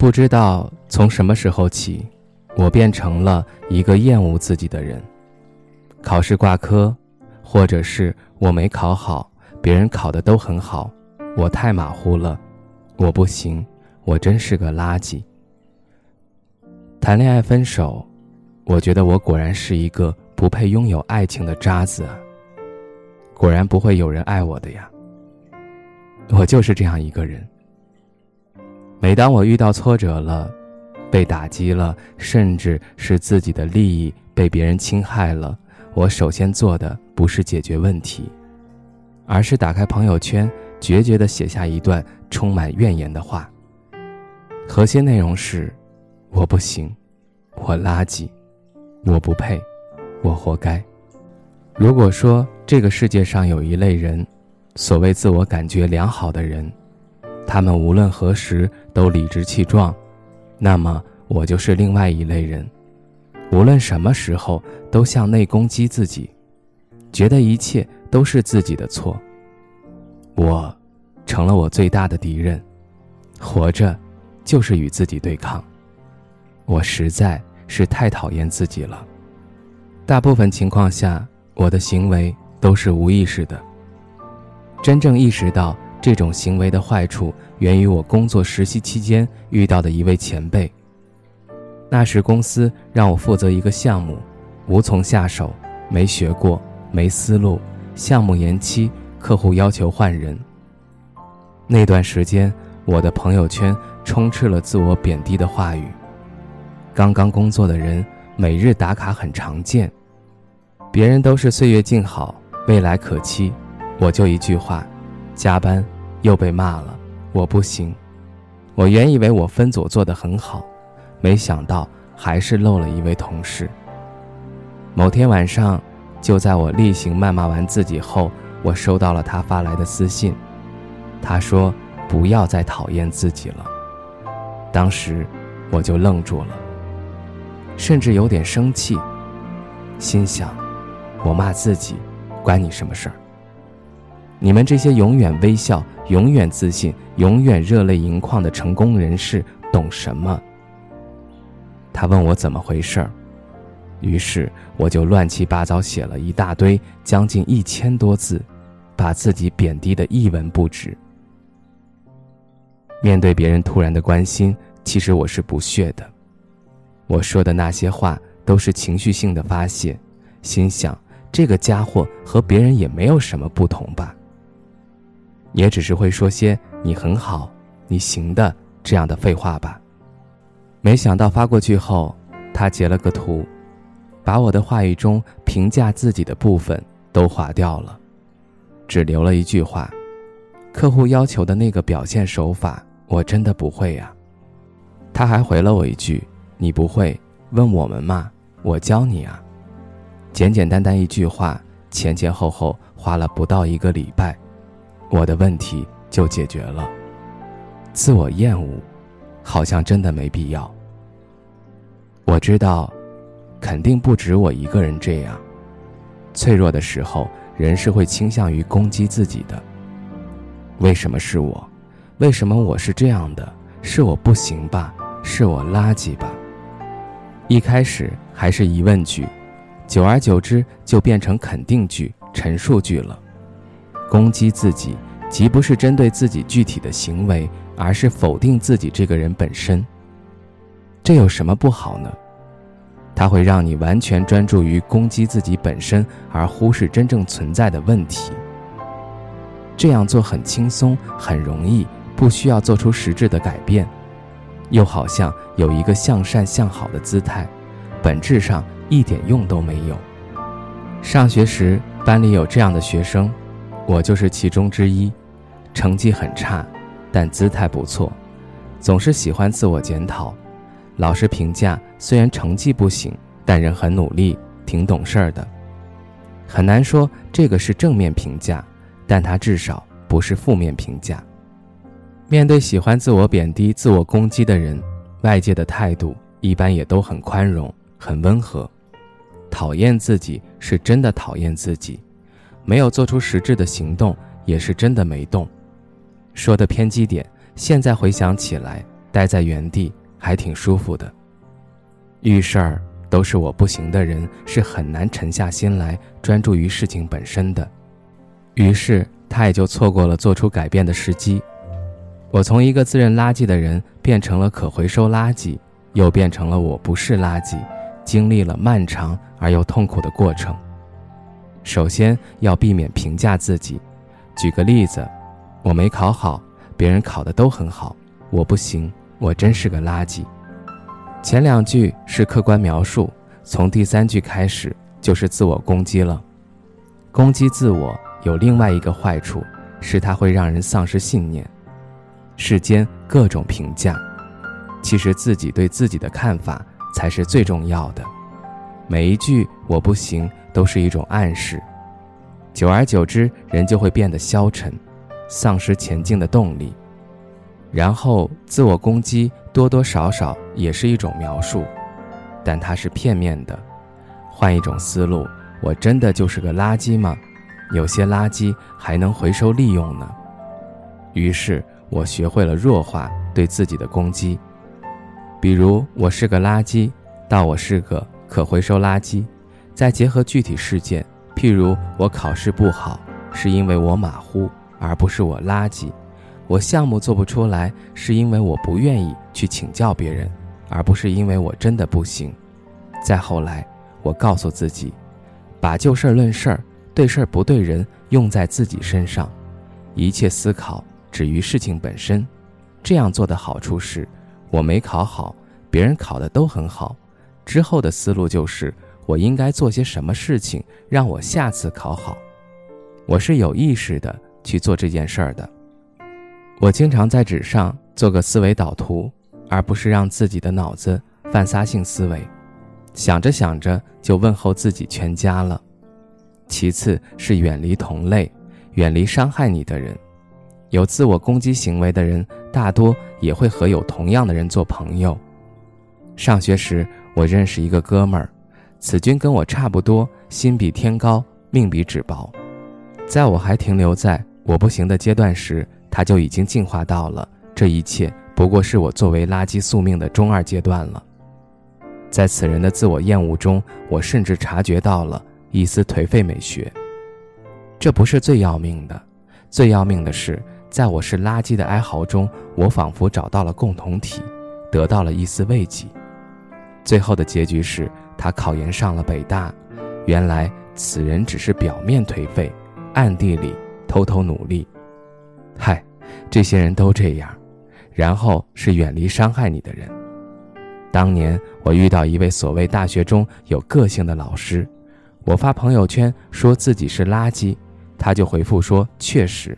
不知道从什么时候起，我变成了一个厌恶自己的人。考试挂科，或者是我没考好，别人考的都很好，我太马虎了，我不行，我真是个垃圾。谈恋爱分手，我觉得我果然是一个不配拥有爱情的渣子啊！果然不会有人爱我的呀，我就是这样一个人。每当我遇到挫折了，被打击了，甚至是自己的利益被别人侵害了，我首先做的不是解决问题，而是打开朋友圈，决绝地写下一段充满怨言的话。核心内容是：我不行，我垃圾，我不配，我活该。如果说这个世界上有一类人，所谓自我感觉良好的人。他们无论何时都理直气壮，那么我就是另外一类人，无论什么时候都向内攻击自己，觉得一切都是自己的错。我，成了我最大的敌人，活着，就是与自己对抗。我实在是太讨厌自己了。大部分情况下，我的行为都是无意识的。真正意识到。这种行为的坏处源于我工作实习期间遇到的一位前辈。那时公司让我负责一个项目，无从下手，没学过，没思路，项目延期，客户要求换人。那段时间，我的朋友圈充斥了自我贬低的话语。刚刚工作的人每日打卡很常见，别人都是岁月静好，未来可期，我就一句话。加班，又被骂了。我不行。我原以为我分组做得很好，没想到还是漏了一位同事。某天晚上，就在我例行谩骂完自己后，我收到了他发来的私信。他说：“不要再讨厌自己了。”当时我就愣住了，甚至有点生气，心想：“我骂自己，关你什么事儿？”你们这些永远微笑、永远自信、永远热泪盈眶的成功人士懂什么？他问我怎么回事儿，于是我就乱七八糟写了一大堆，将近一千多字，把自己贬低的一文不值。面对别人突然的关心，其实我是不屑的。我说的那些话都是情绪性的发泄，心想这个家伙和别人也没有什么不同吧。也只是会说些“你很好，你行的”这样的废话吧。没想到发过去后，他截了个图，把我的话语中评价自己的部分都划掉了，只留了一句话：“客户要求的那个表现手法，我真的不会呀。”他还回了我一句：“你不会，问我们嘛，我教你啊。”简简单单一句话，前前后后花了不到一个礼拜。我的问题就解决了。自我厌恶，好像真的没必要。我知道，肯定不止我一个人这样。脆弱的时候，人是会倾向于攻击自己的。为什么是我？为什么我是这样的？是我不行吧？是我垃圾吧？一开始还是疑问句，久而久之就变成肯定句、陈述句了。攻击自己，即不是针对自己具体的行为，而是否定自己这个人本身。这有什么不好呢？它会让你完全专注于攻击自己本身，而忽视真正存在的问题。这样做很轻松，很容易，不需要做出实质的改变，又好像有一个向善向好的姿态，本质上一点用都没有。上学时，班里有这样的学生。我就是其中之一，成绩很差，但姿态不错，总是喜欢自我检讨。老师评价，虽然成绩不行，但人很努力，挺懂事儿的。很难说这个是正面评价，但他至少不是负面评价。面对喜欢自我贬低、自我攻击的人，外界的态度一般也都很宽容、很温和。讨厌自己是真的讨厌自己，没有做出实质的行动，也是真的没动。说的偏激点，现在回想起来，待在原地还挺舒服的。遇事儿都是我不行的人，是很难沉下心来专注于事情本身的。于是他也就错过了做出改变的时机。我从一个自认垃圾的人变成了可回收垃圾，又变成了我不是垃圾，经历了漫长而又痛苦的过程。首先要避免评价自己。举个例子，我没考好，别人考的都很好，我不行，我真是个垃圾。前两句是客观描述，从第三句开始就是自我攻击了。攻击自我有另外一个坏处，是它会让人丧失信念。世间各种评价，其实自己对自己的看法才是最重要的。每一句“我不行”都是一种暗示，久而久之，人就会变得消沉，丧失前进的动力。然后，自我攻击多多少少也是一种描述，但它是片面的。换一种思路，我真的就是个垃圾吗？有些垃圾还能回收利用呢。于是。我学会了弱化对自己的攻击，比如我是个垃圾，到我是个可回收垃圾，再结合具体事件，譬如我考试不好是因为我马虎，而不是我垃圾；我项目做不出来是因为我不愿意去请教别人，而不是因为我真的不行。再后来，我告诉自己，把就事论事儿、对事儿不对人用在自己身上，一切思考。止于事情本身，这样做的好处是，我没考好，别人考的都很好。之后的思路就是，我应该做些什么事情让我下次考好。我是有意识的去做这件事儿的。我经常在纸上做个思维导图，而不是让自己的脑子犯撒性思维，想着想着就问候自己全家了。其次是远离同类，远离伤害你的人。有自我攻击行为的人，大多也会和有同样的人做朋友。上学时，我认识一个哥们儿，此君跟我差不多，心比天高，命比纸薄。在我还停留在我不行的阶段时，他就已经进化到了这一切不过是我作为垃圾宿命的中二阶段了。在此人的自我厌恶中，我甚至察觉到了一丝颓废美学。这不是最要命的，最要命的是。在我是垃圾的哀嚎中，我仿佛找到了共同体，得到了一丝慰藉。最后的结局是他考研上了北大。原来此人只是表面颓废，暗地里偷偷努力。嗨，这些人都这样。然后是远离伤害你的人。当年我遇到一位所谓大学中有个性的老师，我发朋友圈说自己是垃圾，他就回复说确实。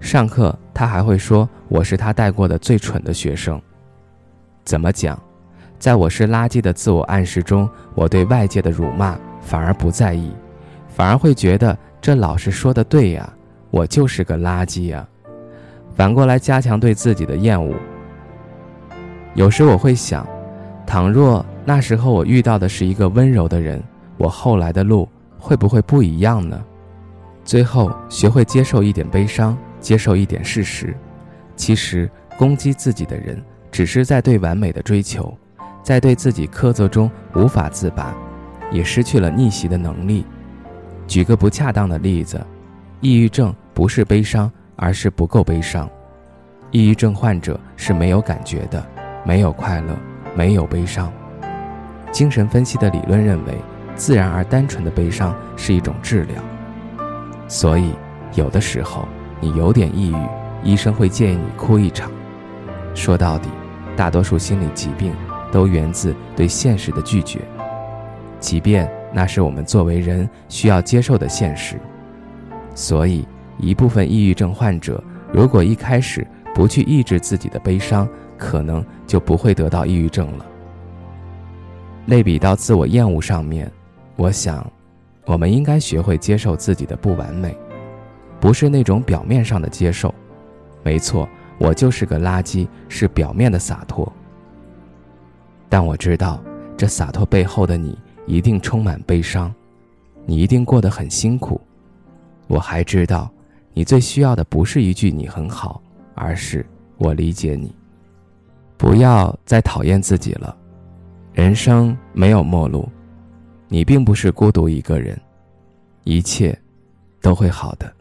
上课，他还会说我是他带过的最蠢的学生。怎么讲？在我是垃圾的自我暗示中，我对外界的辱骂反而不在意，反而会觉得这老师说的对呀，我就是个垃圾呀。反过来加强对自己的厌恶。有时我会想，倘若那时候我遇到的是一个温柔的人，我后来的路会不会不一样呢？最后学会接受一点悲伤。接受一点事实，其实攻击自己的人只是在对完美的追求，在对自己苛责中无法自拔，也失去了逆袭的能力。举个不恰当的例子，抑郁症不是悲伤，而是不够悲伤。抑郁症患者是没有感觉的，没有快乐，没有悲伤。精神分析的理论认为，自然而单纯的悲伤是一种治疗。所以，有的时候。你有点抑郁，医生会建议你哭一场。说到底，大多数心理疾病都源自对现实的拒绝，即便那是我们作为人需要接受的现实。所以，一部分抑郁症患者如果一开始不去抑制自己的悲伤，可能就不会得到抑郁症了。类比到自我厌恶上面，我想，我们应该学会接受自己的不完美，不是那种表面上的接受。没错，我就是个垃圾，是表面的洒脱。但我知道，这洒脱背后的你一定充满悲伤，你一定过得很辛苦。我还知道，你最需要的不是一句“你很好”，而是我理解你。不要再讨厌自己了。人生没有末路，你并不是孤独一个人，一切都会好的。